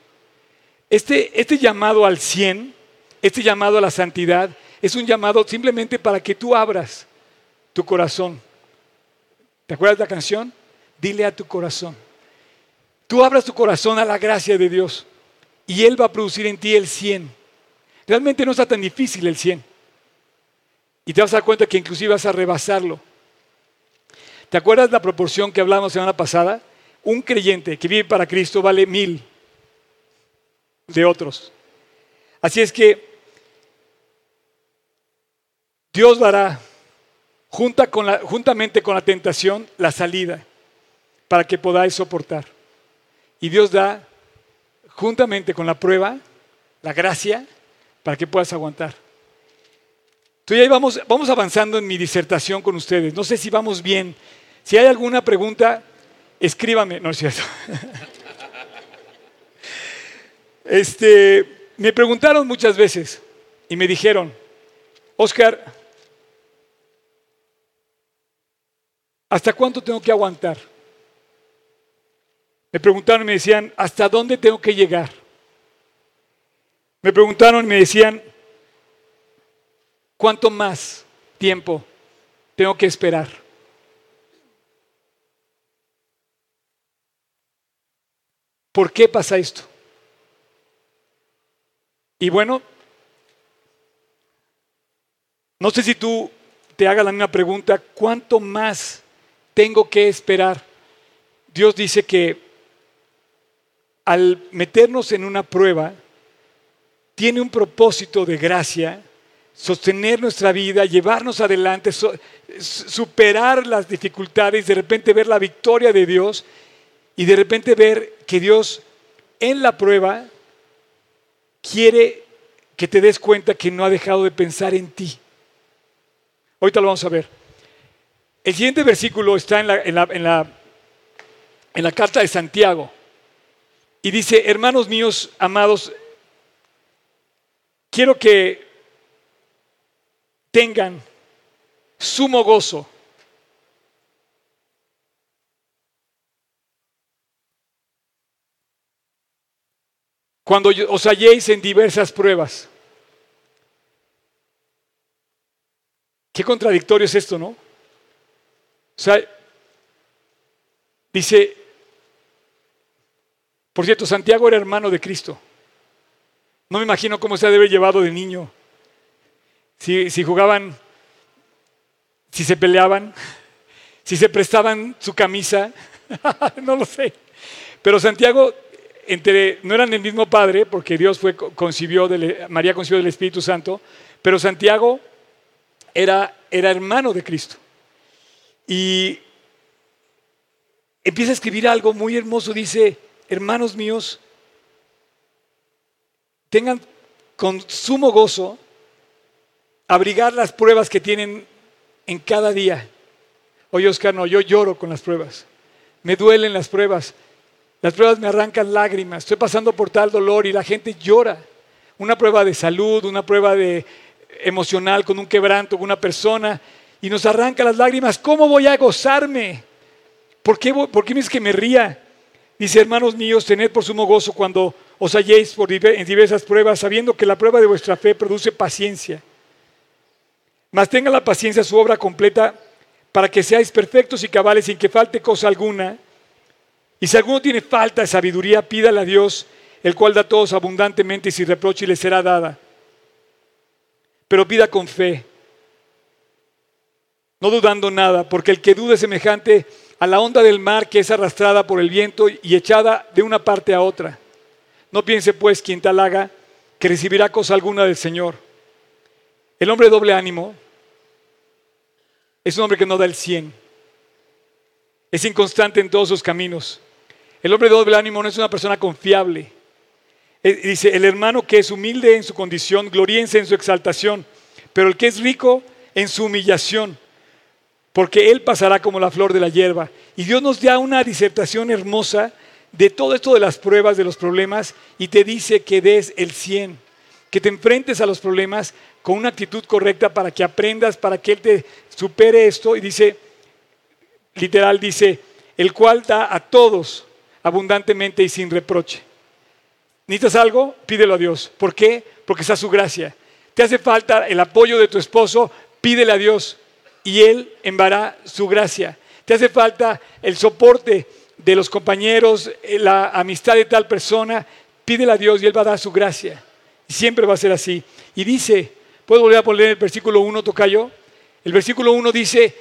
Este, este llamado al 100, este llamado a la santidad, es un llamado simplemente para que tú abras tu corazón. ¿Te acuerdas de la canción? Dile a tu corazón. Tú abras tu corazón a la gracia de Dios y Él va a producir en ti el 100. Realmente no está tan difícil el 100. Y te vas a dar cuenta que inclusive vas a rebasarlo. ¿Te acuerdas la proporción que hablamos la semana pasada? Un creyente que vive para Cristo vale mil de otros. Así es que Dios dará con la, juntamente con la tentación la salida para que podáis soportar. Y Dios da juntamente con la prueba la gracia para que puedas aguantar. Entonces ahí vamos, vamos avanzando en mi disertación con ustedes. No sé si vamos bien. Si hay alguna pregunta, escríbame. No es cierto. Este, me preguntaron muchas veces y me dijeron, Oscar, ¿hasta cuánto tengo que aguantar? Me preguntaron y me decían, ¿hasta dónde tengo que llegar? Me preguntaron y me decían, ¿cuánto más tiempo tengo que esperar? ¿Por qué pasa esto? Y bueno, no sé si tú te hagas la misma pregunta, ¿cuánto más tengo que esperar? Dios dice que al meternos en una prueba, tiene un propósito de gracia, sostener nuestra vida, llevarnos adelante, superar las dificultades, de repente ver la victoria de Dios y de repente ver que Dios en la prueba quiere que te des cuenta que no ha dejado de pensar en ti. Ahorita lo vamos a ver. El siguiente versículo está en la, en la, en la carta de Santiago. Y dice, hermanos míos, amados, quiero que tengan sumo gozo. Cuando os halléis en diversas pruebas. Qué contradictorio es esto, ¿no? O sea, dice, por cierto, Santiago era hermano de Cristo. No me imagino cómo se ha de haber llevado de niño. Si, si jugaban, si se peleaban, si se prestaban su camisa, no lo sé. Pero Santiago, no eran el mismo padre, porque Dios fue, concibió, María concibió del Espíritu Santo, pero Santiago era, era hermano de Cristo. Y empieza a escribir algo muy hermoso, dice, hermanos míos, tengan con sumo gozo abrigar las pruebas que tienen en cada día. Oye, Oscar, no, yo lloro con las pruebas. Me duelen las pruebas. Las pruebas me arrancan lágrimas. Estoy pasando por tal dolor y la gente llora. Una prueba de salud, una prueba de emocional con un quebranto con una persona y nos arranca las lágrimas. ¿Cómo voy a gozarme? ¿Por qué, por qué me es que me ría? Dice, hermanos míos, tened por sumo gozo cuando os halléis en diversas pruebas, sabiendo que la prueba de vuestra fe produce paciencia. Mas tenga la paciencia su obra completa para que seáis perfectos y cabales sin que falte cosa alguna. Y si alguno tiene falta de sabiduría, pídale a Dios, el cual da a todos abundantemente y sin reproche y le será dada. Pero pida con fe, no dudando nada, porque el que dude es semejante a la onda del mar que es arrastrada por el viento y echada de una parte a otra. No piense pues quien tal haga que recibirá cosa alguna del Señor. El hombre de doble ánimo es un hombre que no da el cien. Es inconstante en todos sus caminos. El hombre de doble ánimo no es una persona confiable. Eh, dice, el hermano que es humilde en su condición, gloríense en su exaltación, pero el que es rico en su humillación, porque él pasará como la flor de la hierba. Y Dios nos da una disertación hermosa de todo esto de las pruebas, de los problemas, y te dice que des el 100, que te enfrentes a los problemas con una actitud correcta para que aprendas, para que Él te supere esto. Y dice, literal dice, el cual da a todos abundantemente y sin reproche. ¿Necesitas algo? Pídelo a Dios. ¿Por qué? Porque está su gracia. ¿Te hace falta el apoyo de tu esposo? Pídele a Dios y Él envará su gracia. ¿Te hace falta el soporte de los compañeros, eh, la amistad de tal persona? Pídele a Dios y Él va a dar su gracia. Siempre va a ser así. Y dice, ¿puedo volver a poner el versículo 1, Tocayo? El versículo 1 dice,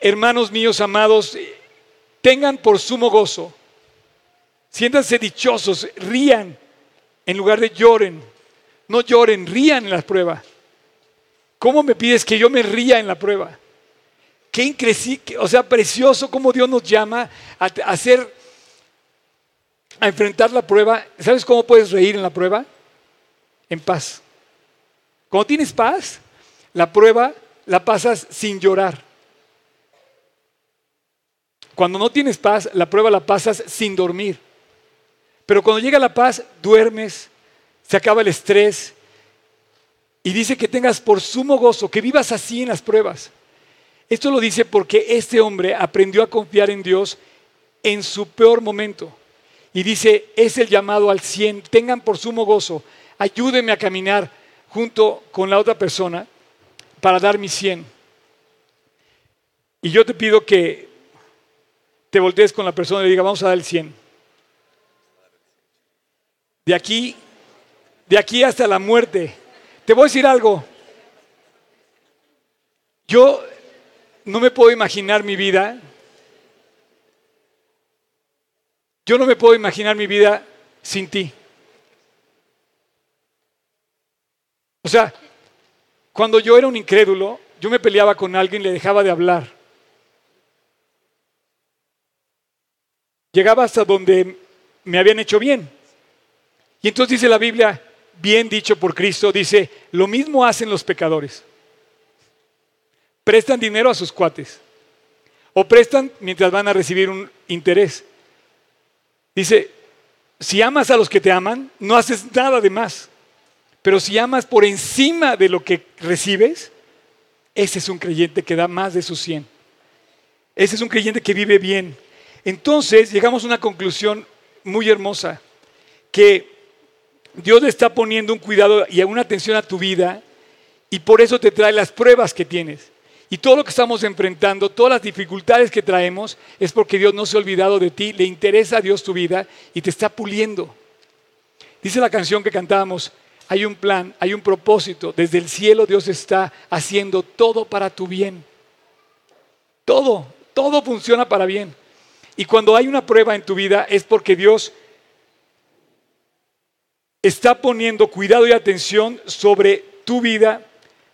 hermanos míos amados, tengan por sumo gozo, siéntanse dichosos, rían en lugar de lloren. No lloren, rían en la prueba. ¿Cómo me pides que yo me ría en la prueba? Qué increíble, o sea, precioso cómo Dios nos llama a, hacer, a enfrentar la prueba. ¿Sabes cómo puedes reír en la prueba? En paz. Cuando tienes paz, la prueba la pasas sin llorar. Cuando no tienes paz, la prueba la pasas sin dormir. Pero cuando llega la paz, duermes, se acaba el estrés. Y dice que tengas por sumo gozo, que vivas así en las pruebas. Esto lo dice porque este hombre aprendió a confiar en Dios en su peor momento. Y dice, es el llamado al 100, tengan por sumo gozo, ayúdenme a caminar junto con la otra persona para dar mi 100. Y yo te pido que te voltees con la persona y le diga, vamos a dar el 100. De aquí, de aquí hasta la muerte. Te voy a decir algo. Yo no me puedo imaginar mi vida. Yo no me puedo imaginar mi vida sin ti. O sea, cuando yo era un incrédulo, yo me peleaba con alguien, le dejaba de hablar. Llegaba hasta donde me habían hecho bien. Y entonces dice la Biblia, bien dicho por Cristo, dice, lo mismo hacen los pecadores. Prestan dinero a sus cuates. O prestan mientras van a recibir un interés. Dice, si amas a los que te aman, no haces nada de más. Pero si amas por encima de lo que recibes, ese es un creyente que da más de sus 100. Ese es un creyente que vive bien. Entonces llegamos a una conclusión muy hermosa, que Dios le está poniendo un cuidado y una atención a tu vida y por eso te trae las pruebas que tienes. Y todo lo que estamos enfrentando, todas las dificultades que traemos, es porque Dios no se ha olvidado de ti, le interesa a Dios tu vida y te está puliendo. Dice la canción que cantábamos, hay un plan, hay un propósito. Desde el cielo Dios está haciendo todo para tu bien. Todo, todo funciona para bien. Y cuando hay una prueba en tu vida es porque Dios está poniendo cuidado y atención sobre tu vida.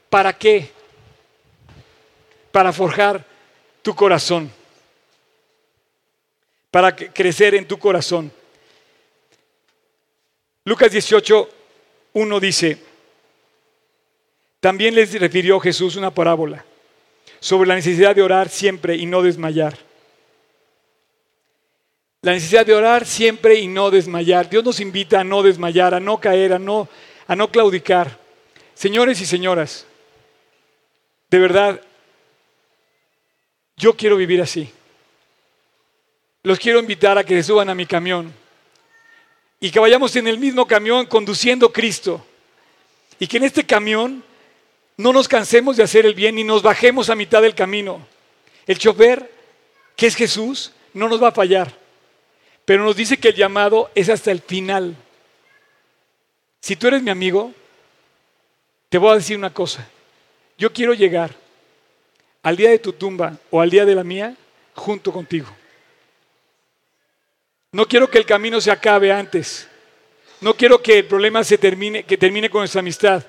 ¿Para qué? Para forjar tu corazón. Para crecer en tu corazón. Lucas 18, uno dice, también les refirió Jesús una parábola sobre la necesidad de orar siempre y no desmayar. La necesidad de orar siempre y no desmayar. Dios nos invita a no desmayar, a no caer, a no, a no claudicar. Señores y señoras, de verdad, yo quiero vivir así. Los quiero invitar a que se suban a mi camión y que vayamos en el mismo camión conduciendo Cristo. Y que en este camión no nos cansemos de hacer el bien ni nos bajemos a mitad del camino. El chofer, que es Jesús, no nos va a fallar. Pero nos dice que el llamado es hasta el final. Si tú eres mi amigo, te voy a decir una cosa. Yo quiero llegar al día de tu tumba o al día de la mía junto contigo. No quiero que el camino se acabe antes. No quiero que el problema se termine, que termine con nuestra amistad.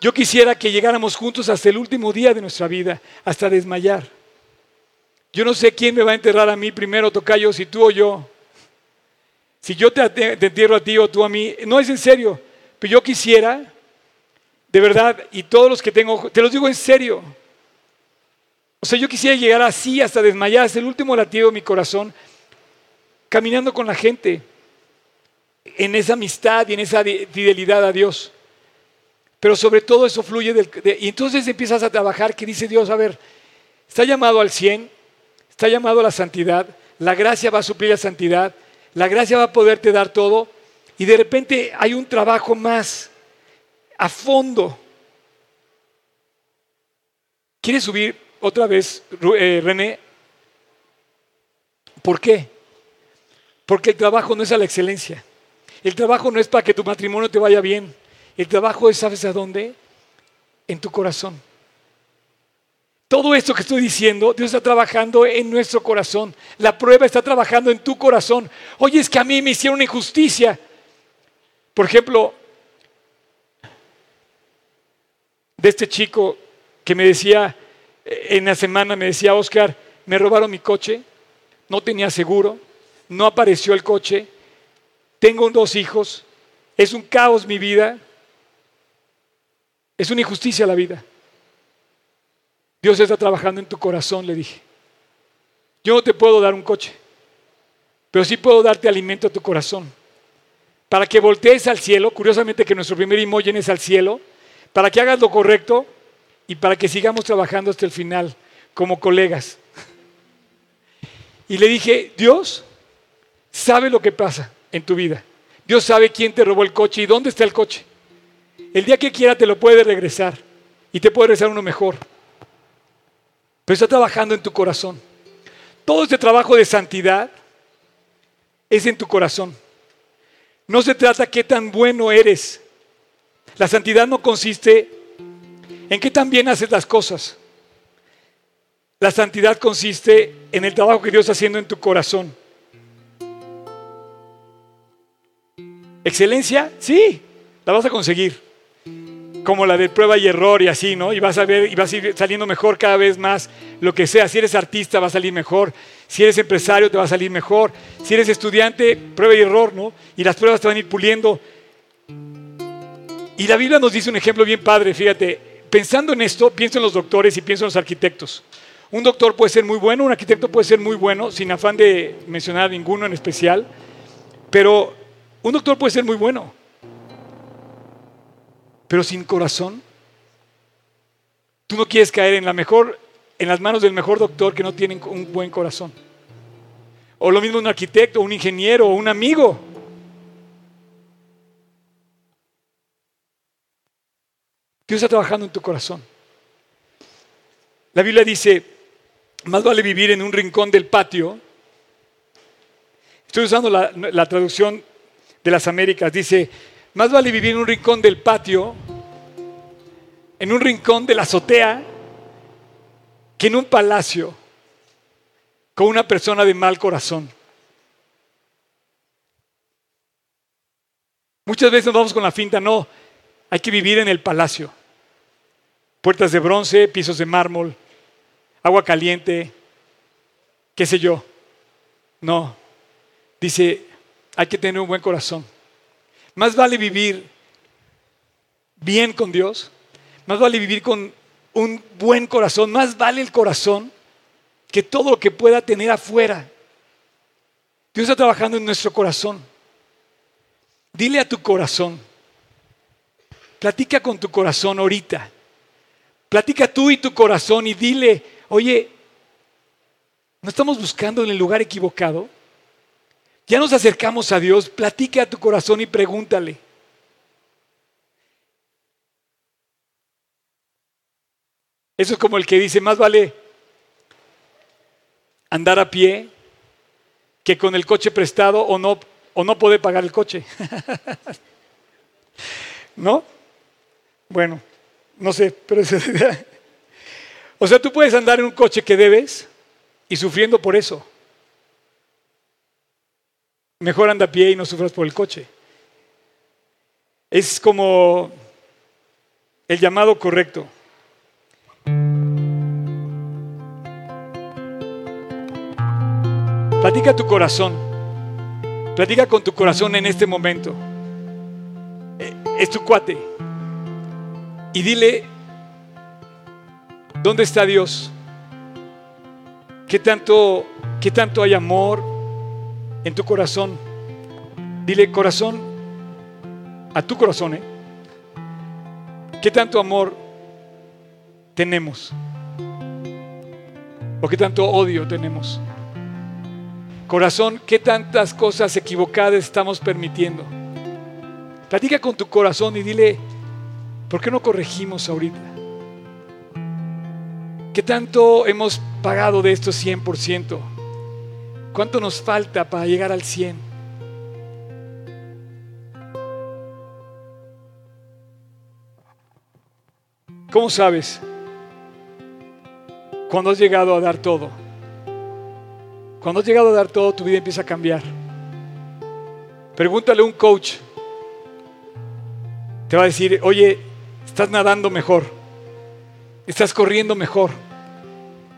Yo quisiera que llegáramos juntos hasta el último día de nuestra vida, hasta desmayar. Yo no sé quién me va a enterrar a mí primero, Tocayo, si tú o yo. Si yo te, entierro a ti o tú a mí, no es en serio, pero yo quisiera, de verdad, y todos los que tengo, te los digo en serio. O sea, yo quisiera llegar así hasta desmayar, hasta el último latido de mi corazón, caminando con la gente, en esa amistad y en esa fidelidad a Dios. Pero sobre todo eso fluye del... y entonces empiezas a trabajar que dice Dios, a ver, está llamado al 100, está llamado a la santidad, la gracia va a suplir la santidad, la gracia va a poderte dar todo y de repente hay un trabajo más a fondo. ¿Quieres subir otra vez, eh, René? ¿Por qué? Porque el trabajo no es a la excelencia. El trabajo no es para que tu matrimonio te vaya bien. El trabajo es, ¿sabes a dónde? En tu corazón. Todo esto que estoy diciendo, Dios está trabajando en nuestro corazón. La prueba está trabajando en tu corazón. Oye, es que a mí me hicieron injusticia. Por ejemplo, de este chico que me decía, en la semana me decía, Oscar, me robaron mi coche, no tenía seguro, no apareció el coche, tengo dos hijos, es un caos mi vida, es una injusticia la vida. Dios está trabajando en tu corazón, le dije. Yo no te puedo dar un coche, pero sí puedo darte alimento a tu corazón. Para que voltees al cielo, curiosamente que nuestro primer imogen es al cielo, para que hagas lo correcto y para que sigamos trabajando hasta el final como colegas. Y le dije, Dios sabe lo que pasa en tu vida. Dios sabe quién te robó el coche y dónde está el coche. El día que quiera te lo puede regresar y te puede regresar uno mejor. Pero está trabajando en tu corazón. Todo este trabajo de santidad es en tu corazón. No se trata qué tan bueno eres. La santidad no consiste en qué tan bien haces las cosas. La santidad consiste en el trabajo que Dios está haciendo en tu corazón. ¿Excelencia? Sí, la vas a conseguir como la de prueba y error y así, ¿no? Y vas a ver, y vas a ir saliendo mejor cada vez más, lo que sea. Si eres artista, va a salir mejor. Si eres empresario, te va a salir mejor. Si eres estudiante, prueba y error, ¿no? Y las pruebas te van a ir puliendo. Y la Biblia nos dice un ejemplo bien padre, fíjate. Pensando en esto, pienso en los doctores y pienso en los arquitectos. Un doctor puede ser muy bueno, un arquitecto puede ser muy bueno, sin afán de mencionar ninguno en especial, pero un doctor puede ser muy bueno pero sin corazón. Tú no quieres caer en la mejor, en las manos del mejor doctor que no tiene un buen corazón. O lo mismo un arquitecto, un ingeniero, un amigo. Dios está trabajando en tu corazón. La Biblia dice, más vale vivir en un rincón del patio. Estoy usando la, la traducción de las Américas. Dice, más vale vivir en un rincón del patio, en un rincón de la azotea, que en un palacio con una persona de mal corazón. Muchas veces nos vamos con la finta, no, hay que vivir en el palacio. Puertas de bronce, pisos de mármol, agua caliente, qué sé yo. No, dice, hay que tener un buen corazón. Más vale vivir bien con Dios, más vale vivir con un buen corazón, más vale el corazón que todo lo que pueda tener afuera. Dios está trabajando en nuestro corazón. Dile a tu corazón, platica con tu corazón ahorita. Platica tú y tu corazón y dile, oye, ¿no estamos buscando en el lugar equivocado? Ya nos acercamos a Dios, platica a tu corazón y pregúntale. Eso es como el que dice, más vale andar a pie que con el coche prestado o no, o no poder pagar el coche. ¿No? Bueno, no sé, pero es. O sea, tú puedes andar en un coche que debes y sufriendo por eso. Mejor anda a pie y no sufras por el coche. Es como el llamado correcto. Platica tu corazón. Platica con tu corazón en este momento. Eh, es tu cuate. Y dile, ¿dónde está Dios? ¿Qué tanto, qué tanto hay amor en tu corazón? Dile, corazón, a tu corazón, ¿eh? ¿Qué tanto amor tenemos? ¿O qué tanto odio tenemos? Corazón, ¿qué tantas cosas equivocadas estamos permitiendo? Platica con tu corazón y dile, ¿por qué no corregimos ahorita? ¿Qué tanto hemos pagado de esto 100%? ¿Cuánto nos falta para llegar al 100? ¿Cómo sabes? Cuando has llegado a dar todo. Cuando has llegado a dar todo, tu vida empieza a cambiar. Pregúntale a un coach. Te va a decir, oye, estás nadando mejor. Estás corriendo mejor.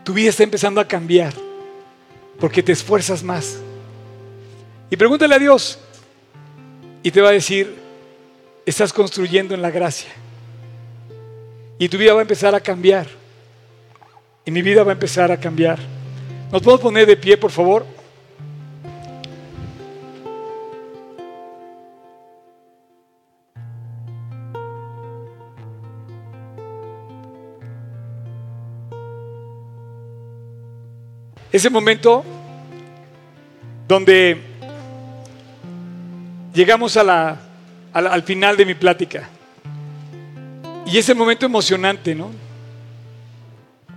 Tu vida está empezando a cambiar porque te esfuerzas más. Y pregúntale a Dios y te va a decir, estás construyendo en la gracia. Y tu vida va a empezar a cambiar. Y mi vida va a empezar a cambiar. ¿Nos podemos poner de pie, por favor? Ese momento donde llegamos al final de mi plática. Y ese momento emocionante, ¿no?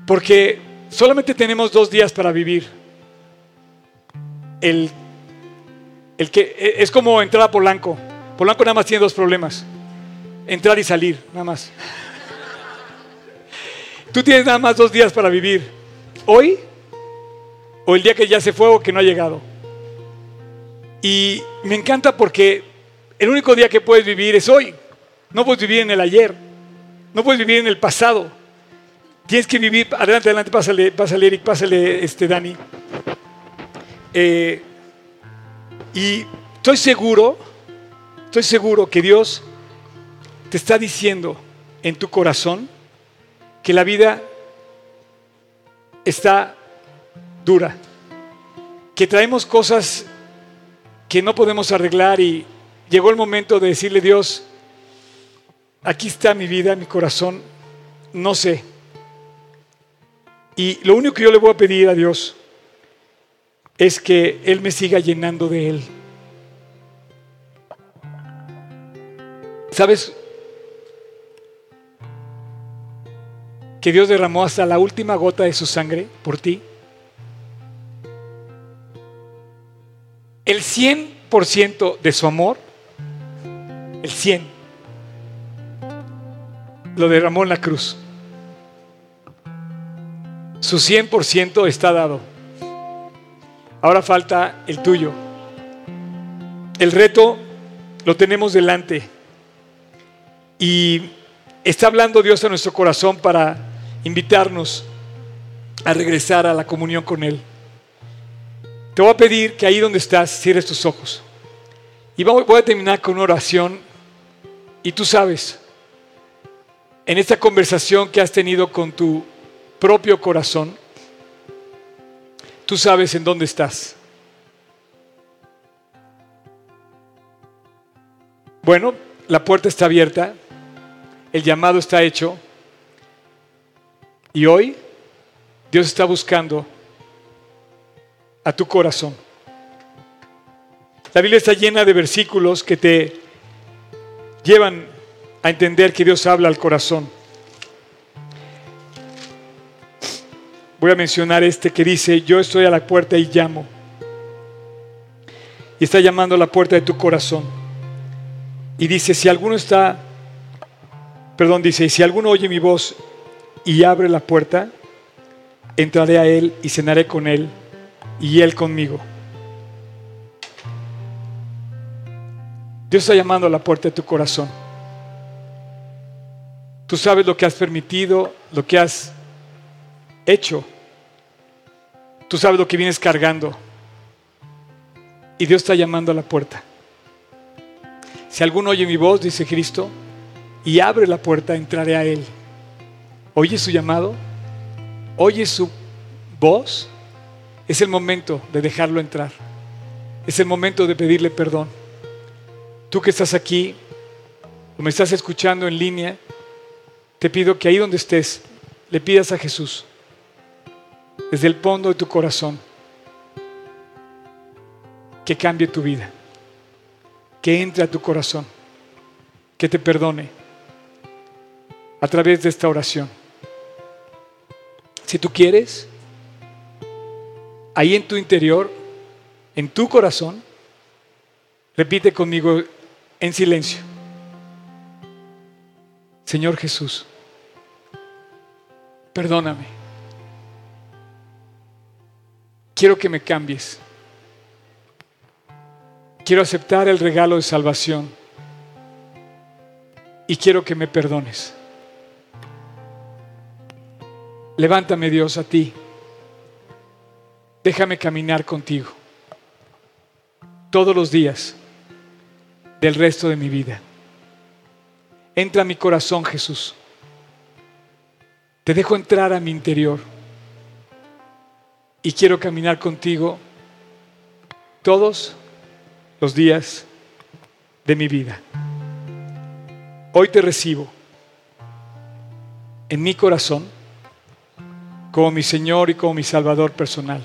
Porque Solamente tenemos dos días para vivir. El, el que e, es como entrar a Polanco. Polanco nada más tiene dos problemas. Entrar y salir, nada más. Tú tienes nada más dos días para vivir. Hoy o el día que ya se fue o que no ha llegado. Y me encanta porque el único día que puedes vivir es hoy. No puedes vivir en el ayer. No puedes vivir en el pasado. Tienes que vivir, adelante, adelante, pásale, pásale Eric, pásale este Dani. Eh, y estoy seguro, estoy seguro que Dios te está diciendo en tu corazón que la vida está dura, que traemos cosas que no podemos arreglar y llegó el momento de decirle Dios, aquí está mi vida, mi corazón, no sé, y lo único que yo le voy a pedir a Dios es que Él me siga llenando de Él. ¿Sabes? Que Dios derramó hasta la última gota de su sangre por ti. El 100% de su amor, el 100, lo derramó en la cruz. Su 100% está dado. Ahora falta el tuyo. El reto lo tenemos delante. Y está hablando Dios a nuestro corazón para invitarnos a regresar a la comunión con Él. Te voy a pedir que ahí donde estás cierres tus ojos. Y voy a terminar con una oración. Y tú sabes, en esta conversación que has tenido con tu propio corazón, tú sabes en dónde estás. Bueno, la puerta está abierta, el llamado está hecho y hoy Dios está buscando a tu corazón. La Biblia está llena de versículos que te llevan a entender que Dios habla al corazón. Voy a mencionar este que dice, yo estoy a la puerta y llamo. Y está llamando a la puerta de tu corazón. Y dice, si alguno está, perdón, dice, si alguno oye mi voz y abre la puerta, entraré a él y cenaré con él y él conmigo. Dios está llamando a la puerta de tu corazón. Tú sabes lo que has permitido, lo que has hecho. Tú sabes lo que vienes cargando. Y Dios está llamando a la puerta. Si alguno oye mi voz, dice Cristo, y abre la puerta, entraré a Él. ¿Oye su llamado? ¿Oye su voz? Es el momento de dejarlo entrar. Es el momento de pedirle perdón. Tú que estás aquí o me estás escuchando en línea, te pido que ahí donde estés, le pidas a Jesús, desde el fondo de tu corazón, que cambie tu vida, que entre a tu corazón, que te perdone a través de esta oración. Si tú quieres, ahí en tu interior, en tu corazón, repite conmigo en silencio. Señor Jesús, perdóname. Quiero que me cambies. Quiero aceptar el regalo de salvación y quiero que me perdones. Levántame Dios a ti. Déjame caminar contigo todos los días del resto de mi vida. Entra a mi corazón, Jesús. Te dejo entrar a mi interior y quiero caminar contigo todos los días de mi vida. Hoy te recibo en mi corazón como mi Señor y como mi Salvador personal.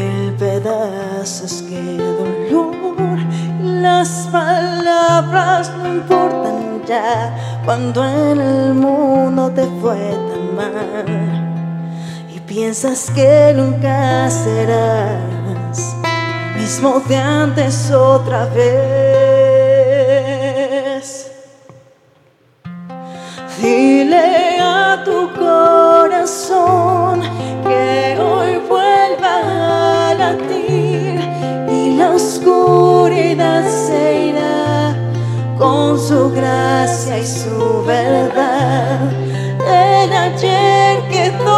cuando en el mundo te fue tan mal y piensas que nunca serás mismo de antes otra vez. Su gracia y su verdad. El ayer quedó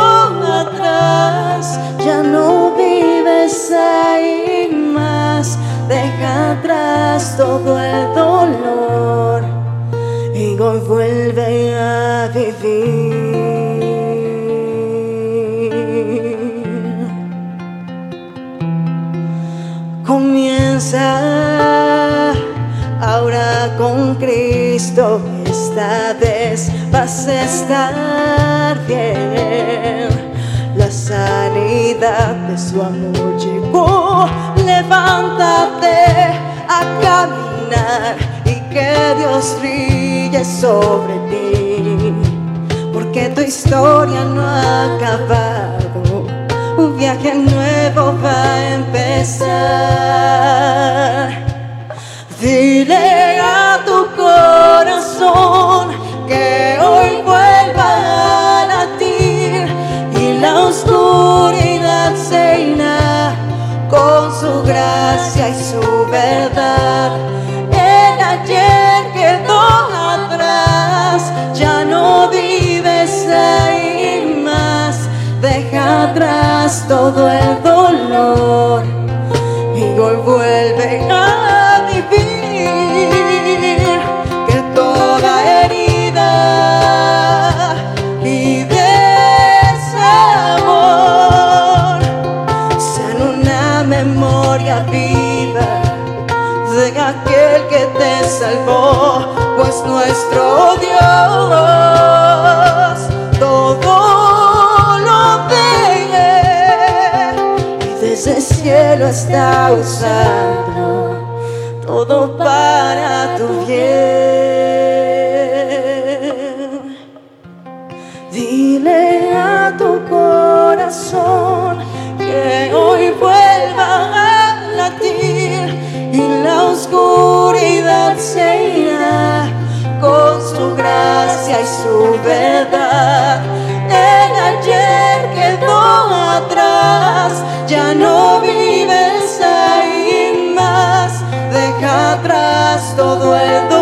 atrás, ya no vives ahí más. Deja atrás todo el dolor y hoy vuelve a vivir. Comienza Cristo esta vez vas a estar bien. La sanidad de su amor llegó. Levántate a caminar y que Dios brille sobre ti. Porque tu historia no ha acabado. Un viaje nuevo va a empezar. Dile a tu corazón que hoy vuelva a latir y la oscuridad se irá con su gracia y su verdad. El ayer quedó atrás, ya no vives ahí más. Deja atrás todo el dolor salvó, pues nuestro Dios todo lo ve y desde el cielo está usando todo para tu bien. verdad. El ayer quedó atrás, ya no vives ahí más, deja atrás todo el